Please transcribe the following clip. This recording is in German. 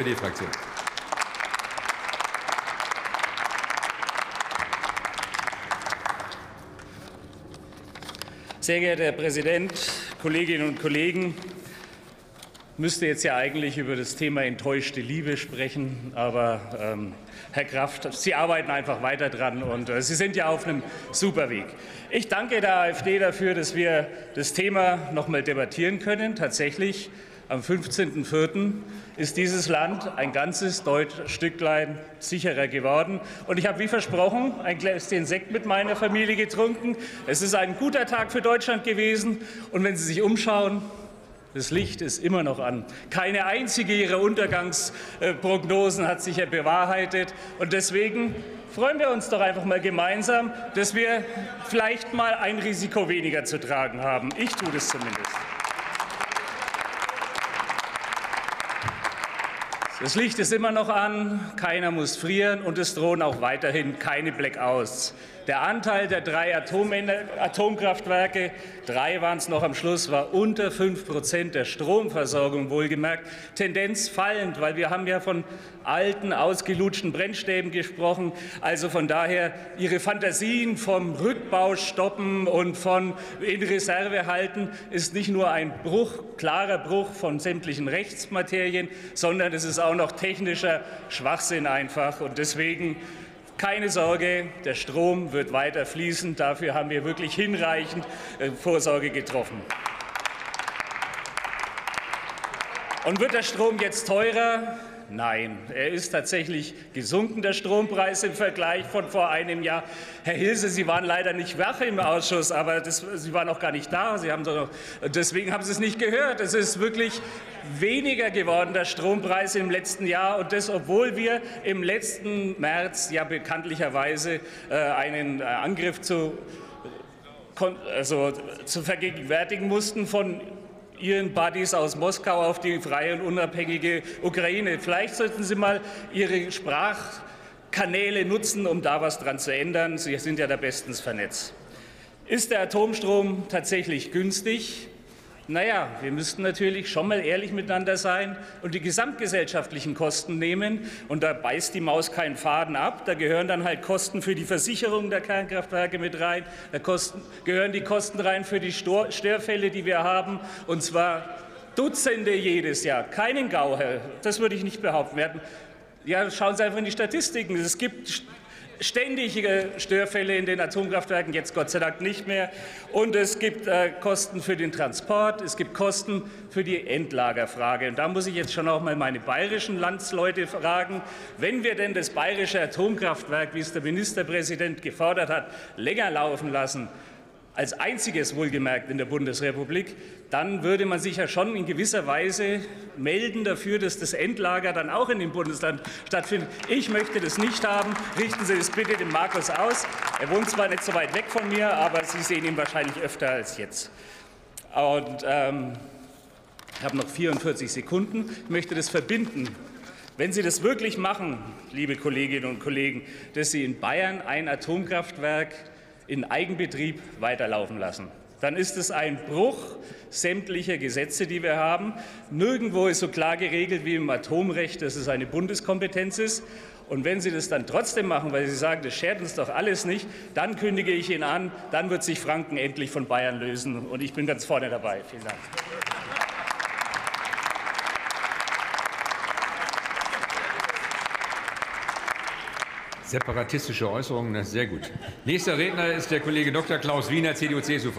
SPD-Fraktion. Sehr geehrter Herr Präsident, Kolleginnen und Kollegen! Ich müsste jetzt ja eigentlich über das Thema enttäuschte Liebe sprechen, aber ähm, Herr Kraft, Sie arbeiten einfach weiter dran und äh, Sie sind ja auf einem super Weg. Ich danke der AfD dafür, dass wir das Thema noch mal debattieren können. Tatsächlich am 15.04. ist dieses Land ein ganzes Stücklein sicherer geworden. Und ich habe wie versprochen ein Gläschen Sekt mit meiner Familie getrunken. Es ist ein guter Tag für Deutschland gewesen. Und wenn Sie sich umschauen, das Licht ist immer noch an. Keine einzige Ihrer Untergangsprognosen hat sich ja bewahrheitet. Und deswegen freuen wir uns doch einfach mal gemeinsam, dass wir vielleicht mal ein Risiko weniger zu tragen haben. Ich tue das zumindest. Das Licht ist immer noch an, keiner muss frieren und es drohen auch weiterhin keine Blackouts. Der Anteil der drei Atomkraftwerke, drei waren es noch am Schluss, war unter 5 Prozent der Stromversorgung wohlgemerkt. Tendenz fallend, weil wir haben ja von alten, ausgelutschten Brennstäben gesprochen. Also von daher Ihre Fantasien vom Rückbau stoppen und von in Reserve halten ist nicht nur ein Bruch, klarer Bruch von sämtlichen Rechtsmaterien, sondern es ist auch noch technischer Schwachsinn einfach. Und deswegen keine Sorge, der Strom wird weiter fließen. Dafür haben wir wirklich hinreichend äh, Vorsorge getroffen. Und wird der Strom jetzt teurer? Nein, er ist tatsächlich gesunken, der Strompreis im Vergleich von vor einem Jahr. Herr Hilse, Sie waren leider nicht wach im Ausschuss, aber das, Sie waren auch gar nicht da. Sie haben doch, deswegen haben Sie es nicht gehört. Es ist wirklich weniger geworden, der Strompreis im letzten Jahr. Und das, obwohl wir im letzten März ja bekanntlicherweise äh, einen äh, Angriff zu, also, zu vergegenwärtigen mussten von Ihren Buddies aus Moskau auf die freie und unabhängige Ukraine. Vielleicht sollten Sie mal Ihre Sprachkanäle nutzen, um da was dran zu ändern. Sie sind ja da bestens vernetzt. Ist der Atomstrom tatsächlich günstig? Naja, wir müssten natürlich schon mal ehrlich miteinander sein und die gesamtgesellschaftlichen Kosten nehmen. Und da beißt die Maus keinen Faden ab. Da gehören dann halt Kosten für die Versicherung der Kernkraftwerke mit rein. Da Kosten, gehören die Kosten rein für die Störfälle, die wir haben. Und zwar Dutzende jedes Jahr. Keinen Gau, das würde ich nicht behaupten. Wir hatten ja, schauen Sie einfach in die Statistiken. Es gibt ständige Störfälle in den Atomkraftwerken, jetzt Gott sei Dank nicht mehr. Und es gibt äh, Kosten für den Transport, es gibt Kosten für die Endlagerfrage. Und da muss ich jetzt schon auch mal meine bayerischen Landsleute fragen, wenn wir denn das bayerische Atomkraftwerk, wie es der Ministerpräsident gefordert hat, länger laufen lassen, als einziges wohlgemerkt in der Bundesrepublik, dann würde man sich ja schon in gewisser Weise melden dafür, dass das Endlager dann auch in dem Bundesland stattfindet. Ich möchte das nicht haben. Richten Sie das bitte dem Markus aus. Er wohnt zwar nicht so weit weg von mir, aber Sie sehen ihn wahrscheinlich öfter als jetzt. Und ähm, ich habe noch 44 Sekunden. Ich möchte das verbinden wenn Sie das wirklich machen, liebe Kolleginnen und Kollegen, dass Sie in Bayern ein Atomkraftwerk in Eigenbetrieb weiterlaufen lassen. Dann ist es ein Bruch sämtlicher Gesetze, die wir haben. Nirgendwo ist so klar geregelt wie im Atomrecht, dass es eine Bundeskompetenz ist. Und wenn Sie das dann trotzdem machen, weil Sie sagen, das schert uns doch alles nicht, dann kündige ich Ihnen an, dann wird sich Franken endlich von Bayern lösen. Und ich bin ganz vorne dabei. Vielen Dank. Separatistische Äußerungen, sehr gut. Nächster Redner ist der Kollege Dr. Klaus Wiener, CDU-CSU.